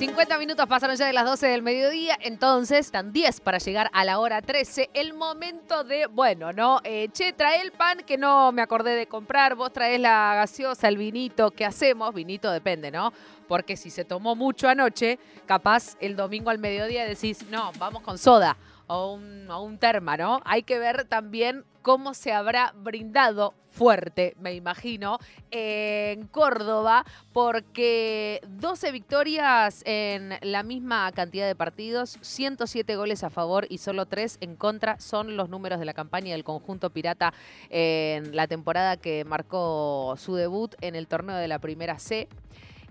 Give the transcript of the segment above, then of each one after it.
50 minutos pasaron ya de las 12 del mediodía, entonces están 10 para llegar a la hora 13. El momento de, bueno, ¿no? Eh, che, trae el pan que no me acordé de comprar, vos traes la gaseosa, el vinito, ¿qué hacemos? Vinito depende, ¿no? Porque si se tomó mucho anoche, capaz el domingo al mediodía decís, no, vamos con soda o un, o un terma, ¿no? Hay que ver también cómo se habrá brindado fuerte, me imagino, en Córdoba, porque 12 victorias en la misma cantidad de partidos, 107 goles a favor y solo 3 en contra son los números de la campaña del conjunto pirata en la temporada que marcó su debut en el torneo de la primera C.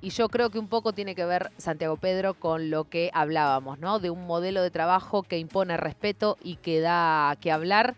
Y yo creo que un poco tiene que ver, Santiago Pedro, con lo que hablábamos, ¿no? De un modelo de trabajo que impone respeto y que da que hablar.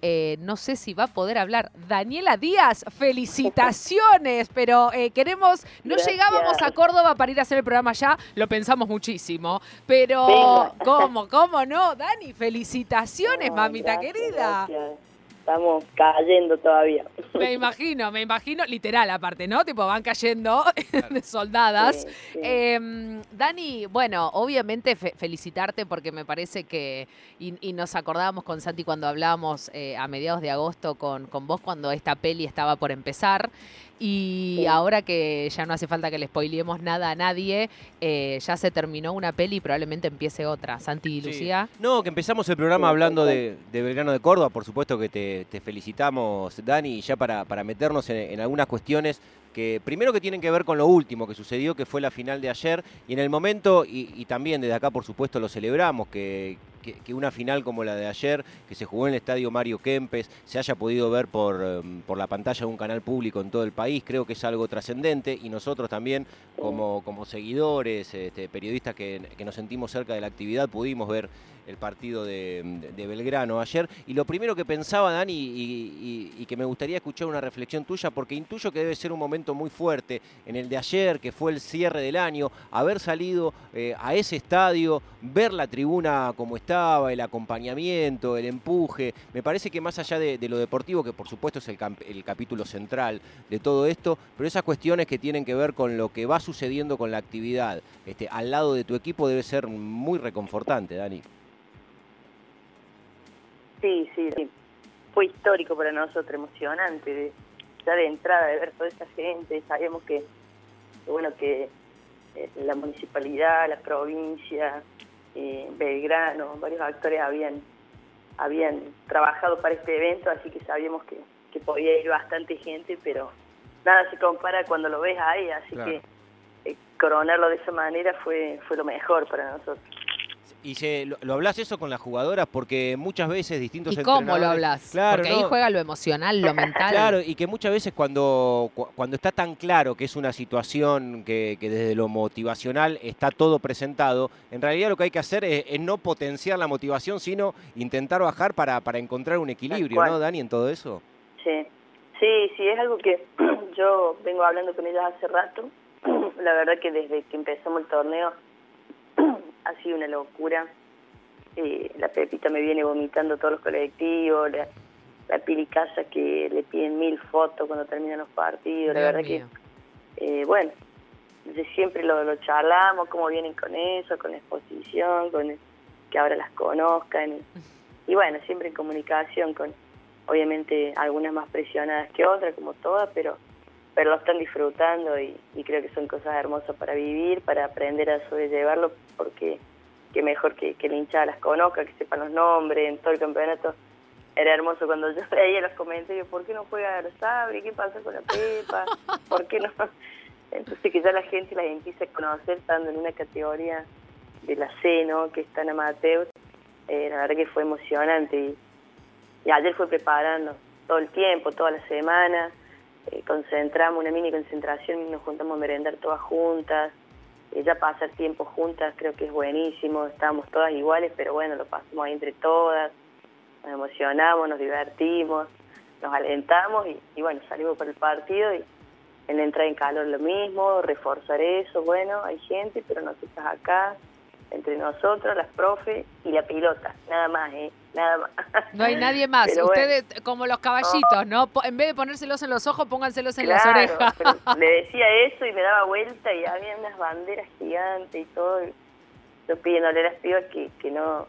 Eh, no sé si va a poder hablar. Daniela Díaz, felicitaciones, pero eh, queremos, no Gracias. llegábamos a Córdoba para ir a hacer el programa ya, lo pensamos muchísimo, pero. ¿cómo, cómo no? Dani, felicitaciones, Ay, mamita gracias, querida. gracias. Estamos cayendo todavía. Me imagino, me imagino, literal aparte, ¿no? Tipo, van cayendo de soldadas. Sí, sí. Eh, Dani, bueno, obviamente fe- felicitarte porque me parece que, y, y nos acordábamos con Santi cuando hablábamos eh, a mediados de agosto con, con vos cuando esta peli estaba por empezar. Y Sí. ahora que ya no hace falta que le spoileemos nada a nadie, eh, ya se terminó una peli y probablemente empiece otra. Santi y Sí. Lucía. No, que empezamos el programa hablando de, de Belgrano de Córdoba, por supuesto que te, te felicitamos, Dani, ya para, para meternos en, en algunas cuestiones que primero que tienen que ver con lo último que sucedió, que fue la final de ayer, y en el momento, y, y también desde acá por supuesto lo celebramos, que, que- una final como la de ayer, que se jugó en el estadio Mario Kempes, se haya podido ver por, em, por la pantalla de un canal público en todo el país, creo que es algo trascendente, y nosotros también como, como seguidores, este, periodistas que, nos sentimos cerca de la actividad, pudimos ver el partido de, Belgrano ayer. Y lo primero que pensaba, Dani, y, que me gustaría escuchar una reflexión tuya, porque intuyo que debe ser un momento muy fuerte en el de ayer, que fue el cierre del año, haber salido eh, a ese estadio, ver la tribuna como el acompañamiento, el empuje. Me parece que más allá de, lo deportivo, que por supuesto es el, el capítulo central de todo esto, pero esas cuestiones que tienen que ver con lo que va sucediendo con la actividad este, al lado de tu equipo debe ser muy reconfortante, Dani. Sí, sí, sí. Fue histórico para nosotros, emocionante. de- ya de entrada, de ver toda esa gente, sabíamos que, que bueno, que eh, la municipalidad, la provincia, eh, Belgrano, varios actores habían habían trabajado para este evento, así que sabíamos que, que podía ir bastante gente, pero nada se compara cuando lo ves ahí, así Claro. que eh, coronarlo de esa manera fue fue lo mejor para nosotros. Y se, lo, lo hablas eso con las jugadoras porque muchas veces distintos ¿Y cómo lo hablas? Claro, Porque ahí juega lo emocional, lo mental. Claro, y que muchas veces cuando, cu- cuando está tan claro que es una situación que, que desde lo motivacional está todo presentado, en realidad lo que hay que hacer es, es no potenciar la motivación, sino intentar bajar para, para encontrar un equilibrio. ¿no, Dani, en todo eso? Sí, sí, sí, es algo que yo vengo hablando con ellas hace rato. La verdad que desde que empezamos el torneo ha sido una locura. Eh, la Pepita me viene vomitando todos los colectivos, la, la Pili Casa que le piden mil fotos cuando terminan los partidos. La verdad mío. que, eh, bueno, siempre lo, lo charlamos, cómo vienen con eso, con la exposición, con el- que ahora las conozcan. Y, y bueno, siempre en comunicación con, obviamente, algunas más presionadas que otras, como todas, pero pero lo están disfrutando y, creo que son cosas hermosas para vivir, para aprender a sobrellevarlo, porque que mejor que, que la hinchada las conozca, que sepan los nombres, en todo el campeonato. Era hermoso cuando yo veía los comentarios, ¿por qué no juega Sabri? ¿Qué pasa con la Pepa? ¿Por qué no? Entonces que ya la gente las empiece a conocer estando en una categoría de la C, ¿no? Que está en amateur, eh, la verdad que fue emocionante y, y ayer fue preparando todo el tiempo, toda la semana, eh, concentramos una mini concentración nos juntamos a merendar todas juntas, eh, ya pasar tiempo juntas creo que es buenísimo, estábamos todas iguales, pero bueno, lo pasamos ahí entre todas, nos emocionamos, nos divertimos, nos alentamos y, bueno, salimos para el partido y en la entrada en calor lo mismo, reforzar eso, bueno, hay gente, pero nosotros acá, entre nosotros, las profes y la pilota, nada más, ¿eh? nada más. No hay nadie más. Ustedes, como los caballitos, ¿no? En vez de ponérselos en los ojos, pónganselos en las orejas. le decía eso y me daba vuelta y había unas banderas gigantes y todo. Yo pidiéndole a las pibas que, que, no,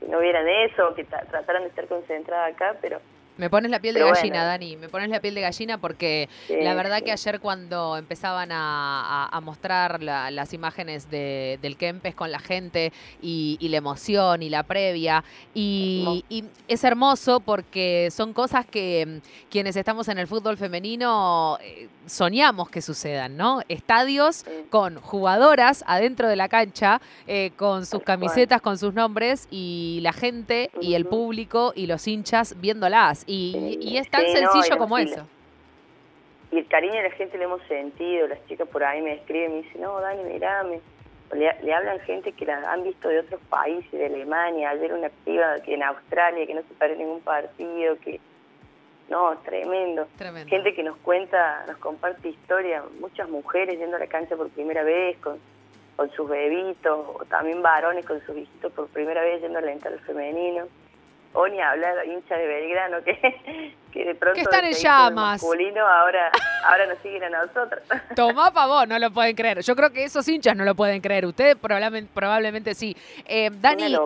que no vieran eso, que trataran de estar concentradas acá, pero me pones la piel de gallina, Dani, me pones la piel de gallina porque la verdad que ayer cuando empezaban a, mostrar las imágenes de, del Kempes con la gente y, la emoción y la previa, y, es hermoso porque son cosas que mm, quienes estamos en el fútbol femenino eh, soñamos que sucedan, ¿no? Estadios con jugadoras adentro de la cancha, eh, con sus camisetas, con sus nombres y la gente y el público y los hinchas viéndolas. Y, es tan sencillo como eso. Y el cariño de la gente lo hemos sentido, las chicas por ahí me escriben y me dicen, no, Dani, mirame. Le, le hablan gente que la han visto de otros países, de Alemania, ayer una piba que en Australia, que no se paró ningún partido, que no, tremendo. Gente que nos cuenta, nos comparte historia, muchas mujeres yendo a la cancha por primera vez con, con sus bebitos, o también varones con sus hijitos por primera vez yendo al femenino o ni hablar hincha de Belgrano que, que de pronto que están en llamas. ahora ahora nos siguen a nosotros. Tomá favor no lo pueden creer. Yo creo que esos hinchas no lo pueden creer. Ustedes probablemente probablemente sí. Eh, Dani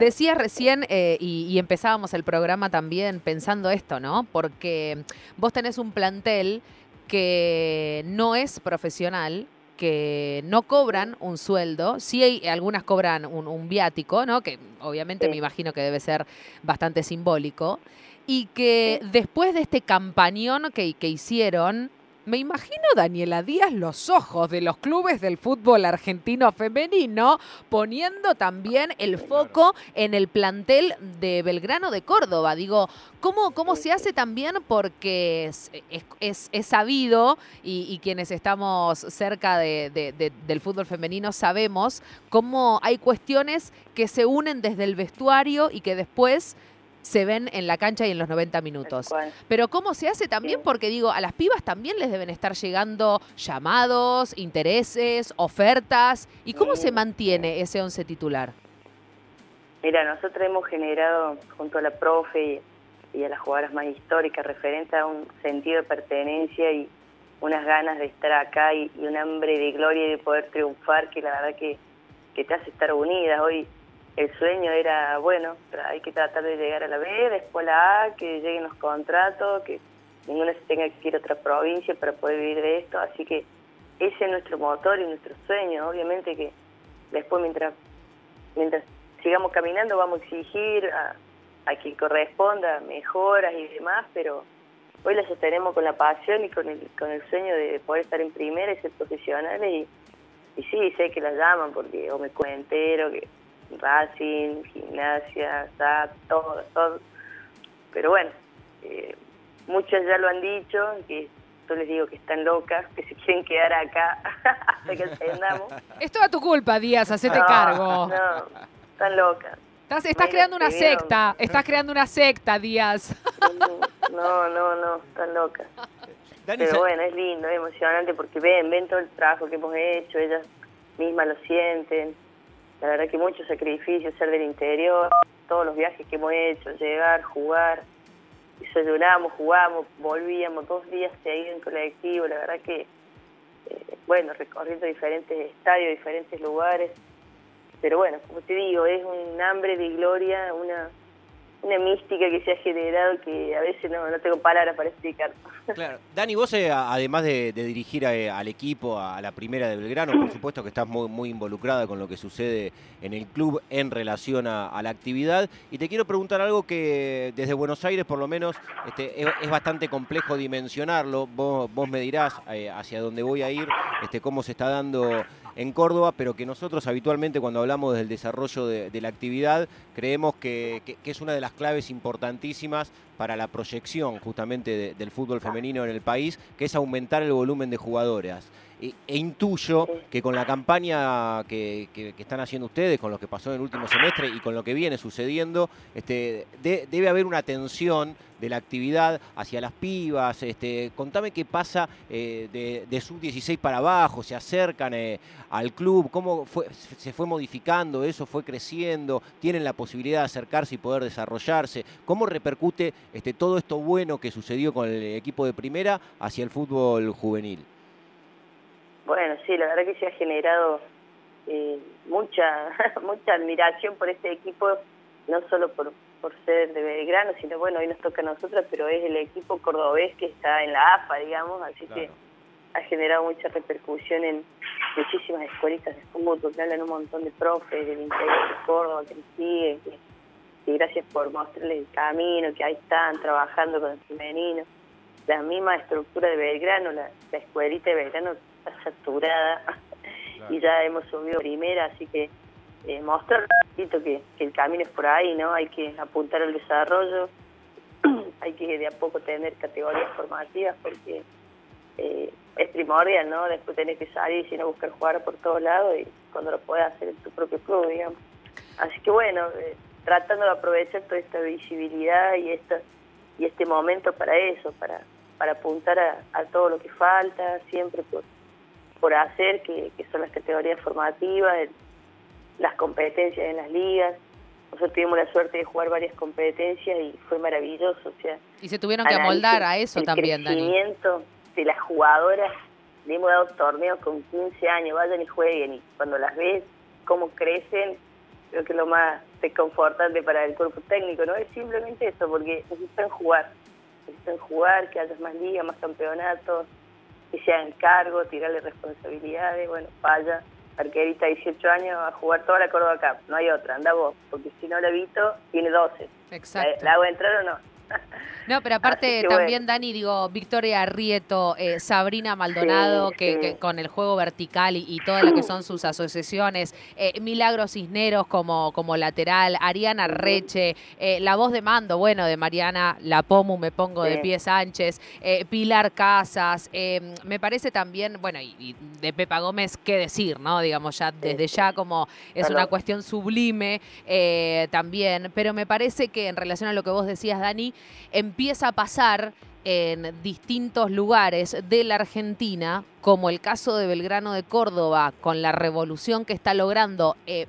decías recién eh, y, y, empezábamos el programa también pensando esto no porque vos tenés un plantel que no es profesional que no cobran un sueldo, sí hay, algunas cobran un, viático, ¿no? Que obviamente me imagino que debe ser bastante simbólico, y que después de este campañón que, que hicieron, me imagino, Daniela Díaz, los ojos de los clubes del fútbol argentino femenino poniendo también el foco en el plantel de Belgrano de Córdoba. Digo, ¿cómo, cómo se hace también? Porque es, sabido y, quienes estamos cerca del fútbol femenino sabemos cómo hay cuestiones que se unen desde el vestuario y que después se ven en la cancha y en los 90 minutos. Pero ¿cómo se hace también? Porque digo, a las pibas también les deben estar llegando llamados, intereses, ofertas. ¿Y cómo se mantiene ese once titular? Mira, nosotros hemos generado junto a la profe y, a las jugadoras más históricas referente a un sentido de pertenencia y unas ganas de estar acá y, un hambre de gloria y de poder triunfar que la verdad que, que te hace estar unidas. Hoy el sueño era, bueno, hay que tratar de llegar a la B, después la A, que lleguen los contratos, que ninguno se tenga que ir a otra provincia para poder vivir de esto, así que ese es nuestro motor y nuestro sueño, obviamente que después mientras mientras sigamos caminando vamos a exigir a, a quien corresponda mejoras y demás, pero hoy la sostenemos con la pasión y con el, con el sueño de poder estar en primera y ser profesionales. Y, y sí, sé que la llaman porque o me entero que Racing, Gimnasia, SAT, todo, todo. Pero bueno, eh, muchos ya lo han dicho, que yo les digo que están locas, que se quieren quedar acá hasta que ascendamos. Es toda tu culpa, Díaz, hacete cargo. No, están locas. Estás, estás creando una secta, estás creando una secta, Díaz. No, no, no, están locas. Pero bueno, es lindo, es emocionante porque ven, ven todo el trabajo que hemos hecho, ellas mismas lo sienten. La verdad que mucho sacrificio, ser del interior, todos los viajes que hemos hecho, llegar, jugar, desayunamos, jugamos, volvíamos dos días seguidos en colectivo, la verdad que, eh, bueno, recorriendo diferentes estadios, diferentes lugares, pero bueno, como te digo, es un hambre de gloria, una una mística que se ha generado que a veces no, tengo palabras para explicar. Claro. Dani, vos eh, además de, dirigir eh, al equipo, a, la primera de Belgrano, por supuesto que estás muy, muy involucrada con lo que sucede en el club en relación a, la actividad. Y te quiero preguntar algo que desde Buenos Aires por lo menos este, es, bastante complejo dimensionarlo. Vos, vos me dirás eh, hacia dónde voy a ir, este, cómo se está dando en Córdoba, pero que nosotros habitualmente cuando hablamos del desarrollo de, la actividad creemos que, es una de las claves importantísimas para la proyección justamente del fútbol femenino en el país, que es aumentar el volumen de jugadoras. E, intuyo que con la campaña que, están haciendo ustedes, con lo que pasó en el último semestre y con lo que viene sucediendo, este, debe haber una tensión de la actividad hacia las pibas. Este, contame qué pasa eh, de, sub-16 para abajo, se acercan eh, al club, cómo se fue modificando eso, fue creciendo, tienen la posibilidad de acercarse y poder desarrollarse. ¿Cómo repercute este, todo esto bueno que sucedió con el equipo de primera hacia el fútbol juvenil? Bueno, sí, la verdad que se ha generado eh, mucha mucha admiración por este equipo, no solo por, por ser de Belgrano, sino bueno, hoy nos toca a nosotros, pero es el equipo cordobés que está en la AFA, digamos, así que ha generado mucha repercusión en muchísimas escuelitas de fútbol, que hablan un montón de profes del interior de Córdoba que nos siguen, que, gracias por mostrarles el camino, que ahí están trabajando con el femenino. La misma estructura de Belgrano, la, la escuelita de Belgrano está saturada y ya hemos subido primera, así que eh, mostrar un que, que el camino es por ahí, ¿no? Hay que apuntar al desarrollo, hay que de a poco tener categorías formativas porque eh, es primordial, ¿no? Después tenés que salir y si no buscar jugar por todos lados y cuando lo puedas hacer en tu propio club, digamos. Así que bueno, eh, tratando de aprovechar toda esta visibilidad y esta y este momento para eso, para para apuntar a, a todo lo que falta, siempre por por hacer, que, son las categorías formativas, las competencias en las ligas. Nosotros tuvimos la suerte de jugar varias competencias y fue maravilloso. O sea, y se tuvieron que amoldar a eso también, Dani. El crecimiento de las jugadoras, le hemos dado torneos con 15 años, vayan y jueguen, y cuando las ves, cómo crecen, creo que es lo más reconfortante para el cuerpo técnico, ¿no? Es simplemente eso, porque necesitan jugar, necesitan jugar, que haya más ligas, más campeonatos, que se hagan cargo, tirarle responsabilidades, bueno, vaya, arquerita de 18 años a jugar toda la Córdoba Cup, no hay otra, anda vos, porque si no la Vito tiene 12. Exacto. ¿La, hago entrar o no? No, pero aparte también, Dani, digo, Victoria Rieto, eh, Sabrina Maldonado, que, con el juego vertical y, todas las que son sus asociaciones, eh, Milagros Cisneros como, como lateral, Ariana Reche, eh, la voz de mando, bueno, de Mariana Lapomu, me pongo de pie Sánchez, Pilar Casas, me parece también, bueno, y, de Pepa Gómez, qué decir, ¿no? Digamos, ya desde ya como es una cuestión sublime también, pero me parece que en relación a lo que vos decías, Dani, empieza a pasar en distintos lugares de la Argentina, como el caso de Belgrano de Córdoba, con la revolución que está logrando eh,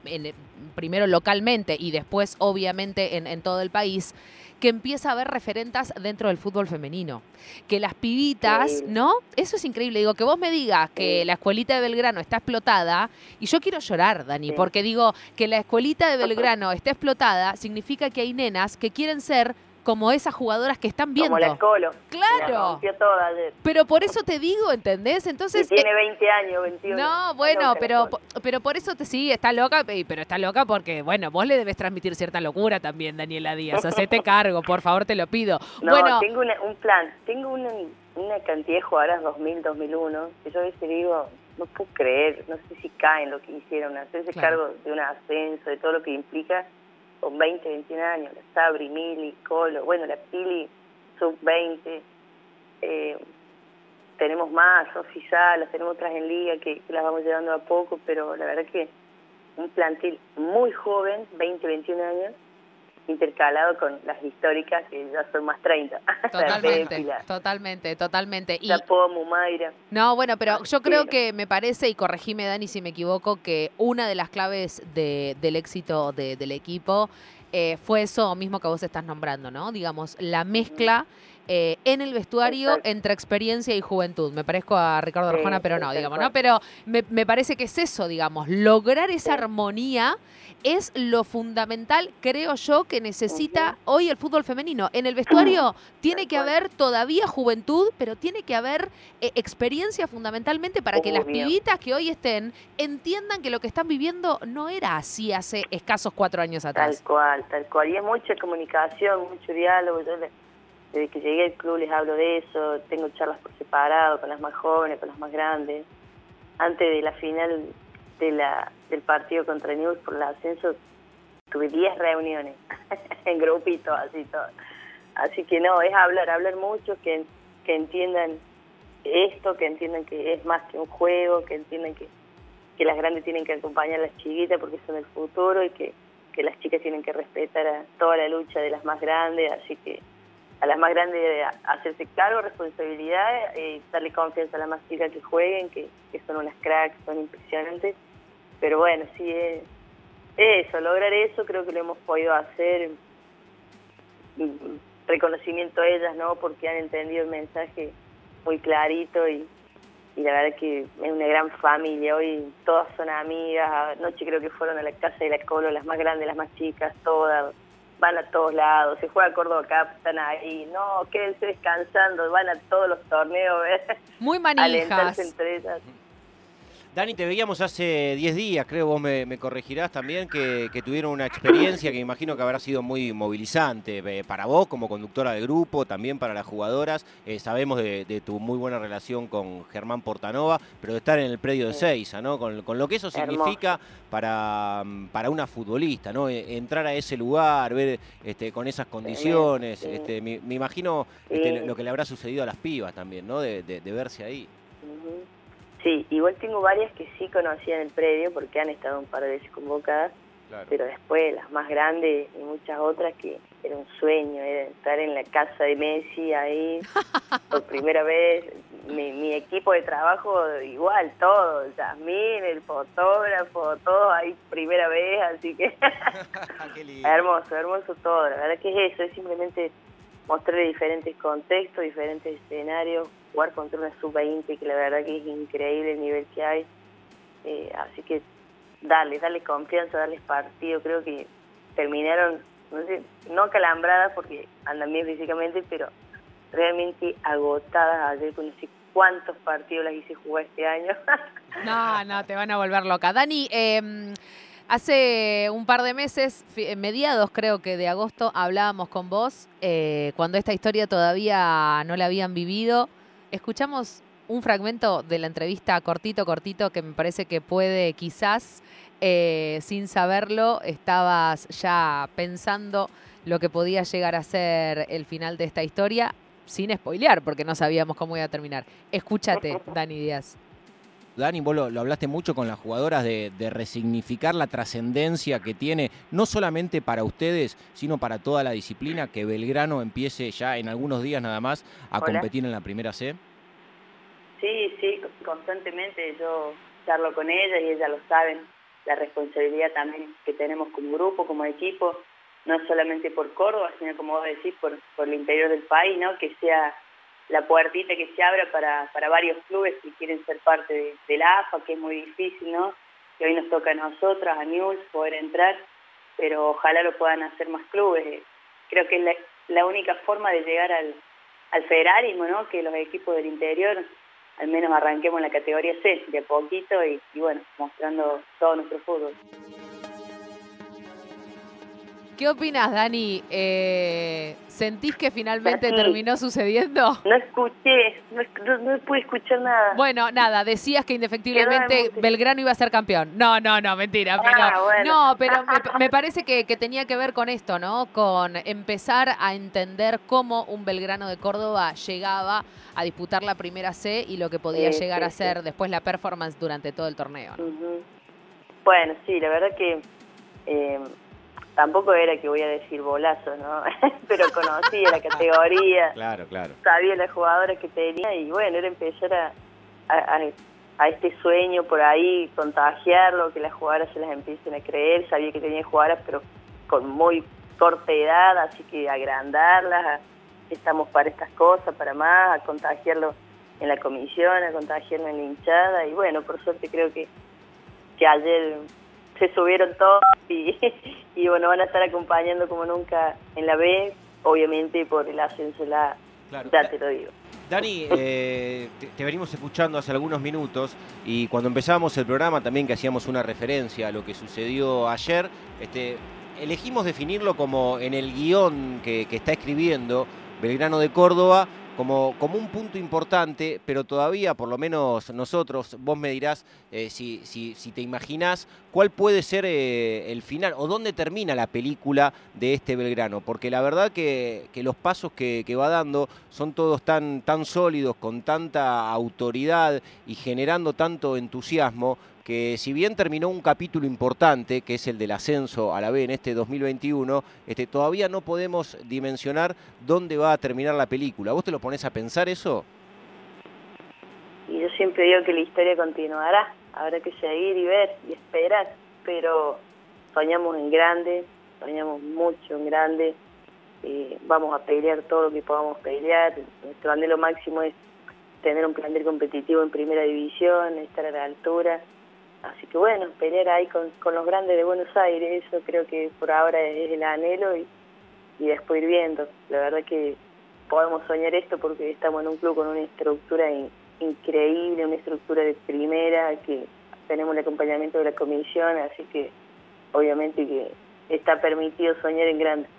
primero localmente y después obviamente en, todo el país, que empieza a haber referentas dentro del fútbol femenino. Que las pibitas, ¿no? Eso es increíble. Digo, que vos me digas que la escuelita de Belgrano está explotada, y yo quiero llorar, Dani, porque digo que la escuelita de Belgrano está explotada, significa que hay nenas que quieren ser como esas jugadoras que están viendo. Como la Colo. Claro. Pero por eso te digo, ¿entendés? Entonces. Y tiene 20 eh, años, 21. No, bueno, pero, pero por eso te sí, está loca, pero está loca porque, bueno, vos le debes transmitir cierta locura también, Daniela Díaz. Hacete cargo, por favor, te lo pido. No, bueno, tengo un plan, tengo una, una cantidad de jugadoras 2000, 2001, que yo a veces digo, no puedo creer, no sé si caen lo que hicieron, hacerse cargo de un ascenso, de todo lo que implica con 20, 21 años, la Sabri, Mili, Colo, bueno, la Pili, sub-20, eh, tenemos más, oficiales, tenemos otras en liga que, las vamos llevando a poco, pero la verdad que un plantel muy joven, 20, 21 años, intercalado con las históricas que ya son más 30. Totalmente, totalmente, totalmente. Y, Mumaira. No, bueno, pero yo creo que me parece, y corregime Dani si me equivoco, que una de las claves de, del éxito del equipo eh, fue eso mismo que vos estás nombrando, ¿no? Digamos, la mezcla eh, en el vestuario entre experiencia y juventud. Me parezco a Ricardo Arjona, pero no, digamos, ¿no? Pero me, me, parece que es eso, digamos, lograr esa armonía es lo fundamental, creo yo, que necesita hoy el fútbol femenino. En el vestuario tiene que haber todavía juventud, pero tiene que haber eh, experiencia fundamentalmente para que las pibitas que hoy estén entiendan que lo que están viviendo no era así hace escasos cuatro años atrás. Tal cual, tal cual. Y es mucha comunicación, mucho diálogo. Yo desde que llegué al club les hablo de eso, tengo charlas por separado con las más jóvenes, con las más grandes. Antes de la final del partido contra News por el ascenso, tuve 10 reuniones en grupitos, así todo. Así que no, es hablar, hablar mucho, que, que entiendan esto, que entiendan que es más que un juego, que entiendan que, que las grandes tienen que acompañar a las chiquitas porque son el futuro y que, que las chicas tienen que respetar a toda la lucha de las más grandes, así que a las más grandes hacerse cargo, responsabilidad, eh, darle confianza a las más chicas que jueguen, que, que son unas cracks, son impresionantes, pero bueno, sí, es, eso, lograr eso creo que lo hemos podido hacer, reconocimiento a ellas, ¿no? Porque han entendido el mensaje muy clarito y, y la verdad que es una gran familia, hoy todas son amigas, anoche creo que fueron a la casa de la Colo, las más grandes, las más chicas, todas, van a todos lados, se juega Córdoba Cup, están ahí, no, quédense descansando, van a todos los torneos, Muy manijas. entre ellas. Dani, te veíamos hace 10 días, creo vos me, corregirás también, que, tuvieron una experiencia que imagino que habrá sido muy movilizante eh, para vos como conductora del grupo, también para las jugadoras. Eh, sabemos de, tu muy buena relación con Germán Portanova, pero de estar en el predio de Seiza, ¿no? Con, lo que eso significa para, para una futbolista, ¿no? E, entrar a ese lugar, ver este, con esas condiciones. Este, me, imagino este, lo que le habrá sucedido a las pibas también, ¿no? De, verse ahí. Sí, igual tengo varias que sí conocían el predio porque han estado un par de veces convocadas, pero después las más grandes y muchas otras que era un sueño, era estar en la casa de Messi ahí por primera vez. Mi, equipo de trabajo igual, todo, Yasmín, el fotógrafo, todo ahí primera vez, así que hermoso, hermoso todo. La verdad que es eso, es simplemente mostrarle diferentes contextos, diferentes escenarios, jugar contra una sub-20 que la verdad que es increíble el nivel que hay. Eh, así que dale, dale confianza, darles partido. Creo que terminaron, no sé, no calambradas porque andan bien físicamente, pero realmente agotadas ayer con sé cuántos partidos las hice jugar este año. no, no, te van a volver loca. Dani, eh, Hace un par de meses, mediados creo que de agosto, hablábamos con vos eh, cuando esta historia todavía no la habían vivido. Escuchamos un fragmento de la entrevista cortito, cortito, que me parece que puede quizás, eh, sin saberlo, estabas ya pensando lo que podía llegar a ser el final de esta historia, sin spoilear, porque no sabíamos cómo iba a terminar. Escúchate, Dani Díaz. Dani, vos lo, hablaste mucho con las jugadoras de, resignificar la trascendencia que tiene, no solamente para ustedes, sino para toda la disciplina, que Belgrano empiece ya en algunos días nada más a competir en la primera C. Sí, sí, constantemente yo charlo con ella y ellas lo saben, la responsabilidad también que tenemos como grupo, como equipo, no solamente por Córdoba, sino como vos decís, por, por el interior del país, ¿no? que sea la puertita que se abra para, para varios clubes que quieren ser parte de, la AFA, que es muy difícil, ¿no? Que hoy nos toca a nosotros, a News, poder entrar, pero ojalá lo puedan hacer más clubes. Creo que es la, única forma de llegar al, al federalismo, ¿no? Que los equipos del interior al menos arranquemos la categoría C de poquito y bueno, mostrando todo nuestro fútbol. ¿Qué opinas, Dani? Eh, ¿Sentís que finalmente terminó sucediendo? No escuché, no, pude escuchar nada. Bueno, nada, decías que indefectiblemente Belgrano iba a ser campeón. No, no, no, mentira. Ah, no, pero me, parece que, tenía que ver con esto, ¿no? Con empezar a entender cómo un Belgrano de Córdoba llegaba a disputar la primera C y lo que podía llegar a ser después la performance durante todo el torneo. Bueno, sí, la verdad que... Eh, tampoco era que voy a decir bolazo, ¿no? Pero conocía la categoría. Claro, claro. Sabía las jugadoras que tenía y bueno, era empezar a, a, este sueño por ahí, contagiarlo, que las jugadoras se las empiecen a creer. Sabía que tenía jugadoras, pero con muy corta edad, así que agrandarlas, estamos para estas cosas, para más, a contagiarlo en la comisión, a contagiarlo en la hinchada. Y bueno, por suerte creo que, que ayer se subieron todos y, y bueno, van a estar acompañando como nunca en la B, obviamente por el ascenso la ya te lo digo. Dani, eh, te, venimos escuchando hace algunos minutos y cuando empezamos el programa también que hacíamos una referencia a lo que sucedió ayer, este, elegimos definirlo como en el guion que, está escribiendo Belgrano de Córdoba, como, como un punto importante, pero todavía, por lo menos nosotros, vos me dirás eh, si, si, te imaginás cuál puede ser eh, el final o dónde termina la película de este Belgrano, porque la verdad que, que los pasos que, que, va dando son todos tan, tan sólidos, con tanta autoridad y generando tanto entusiasmo, que si bien terminó un capítulo importante, que es el del ascenso a la B en este 2021, este, todavía no podemos dimensionar dónde va a terminar la película. ¿Vos te lo pones a pensar eso? Y yo siempre digo que la historia continuará, habrá que seguir y ver y esperar, pero soñamos en grande, soñamos mucho en grande, eh, vamos a pelear todo lo que podamos pelear, nuestro anhelo máximo es tener un plantel competitivo en primera división, estar a la altura, Así que bueno, pelear ahí con, con los grandes de Buenos Aires, eso creo que por ahora es el anhelo y, y después ir viendo. La verdad que podemos soñar esto porque estamos en un club con una estructura increíble, una estructura de primera, que tenemos el acompañamiento de la comisión, así que obviamente que está permitido soñar en grande.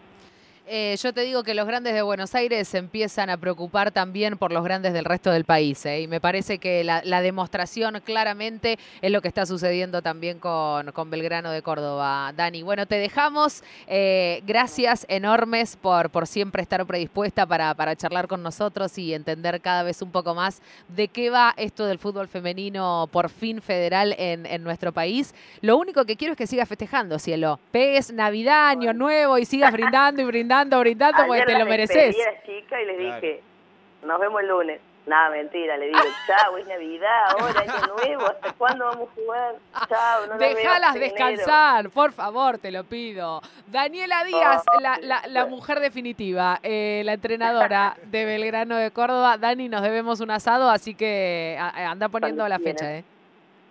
Eh, yo te digo que los grandes de Buenos Aires se empiezan a preocupar también por los grandes del resto del país. ¿eh? Y me parece que la, demostración claramente es lo que está sucediendo también con, con Belgrano de Córdoba. Dani, bueno, te dejamos. Eh, gracias enormes por, por siempre estar predispuesta para, para charlar con nosotros y entender cada vez un poco más de qué va esto del fútbol femenino por fin federal en, en nuestro país. Lo único que quiero es que sigas festejando, cielo. Pegues Navidad, Año Nuevo y sigas brindando y brindando brindando, brindando, porque te lo mereces. chica y les dije, nos vemos el lunes. Nada, mentira, le digo, chao, es Navidad, ahora año nuevo, ¿hasta cuándo vamos a jugar? Chao, no Dejalas descansar, por favor, te lo pido. Daniela Díaz, la, la, la, mujer definitiva, eh, la entrenadora de Belgrano de Córdoba. Dani, nos debemos un asado, así que anda poniendo la fecha, ¿eh?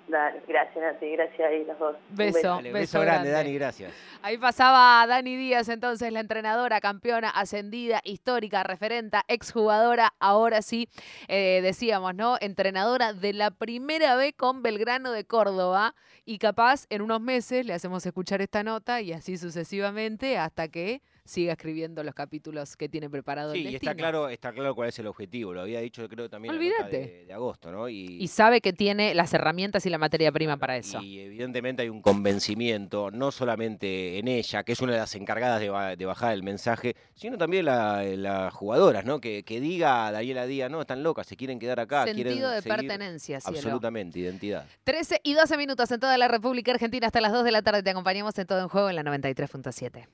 Gracias Nati, gracias ahí los dos. Beso, beso, grande, Dani, gracias. Ahí pasaba Dani Díaz, entonces la entrenadora, campeona, ascendida, histórica, referenta, exjugadora, ahora sí, eh, decíamos, ¿no? Entrenadora de la primera vez con Belgrano de Córdoba y capaz en unos meses le hacemos escuchar esta nota y así sucesivamente hasta que siga escribiendo los capítulos que tiene preparado sí, el y está claro, está claro cuál es el objetivo. Lo había dicho, creo, también Olvídate. de, agosto, ¿no? Y, sabe que tiene las herramientas y la materia prima para eso. Y evidentemente hay un convencimiento, no solamente en ella, que es una de las encargadas de, bajar el mensaje, sino también las jugadoras, ¿no? Que, que diga a Daniela Díaz, no, están locas, se quieren quedar acá. Sentido de pertenencia, cielo. Absolutamente, identidad. 13 y 12 minutos en toda la República Argentina hasta las 2 de la tarde. Te acompañamos en todo en juego en la 93.7.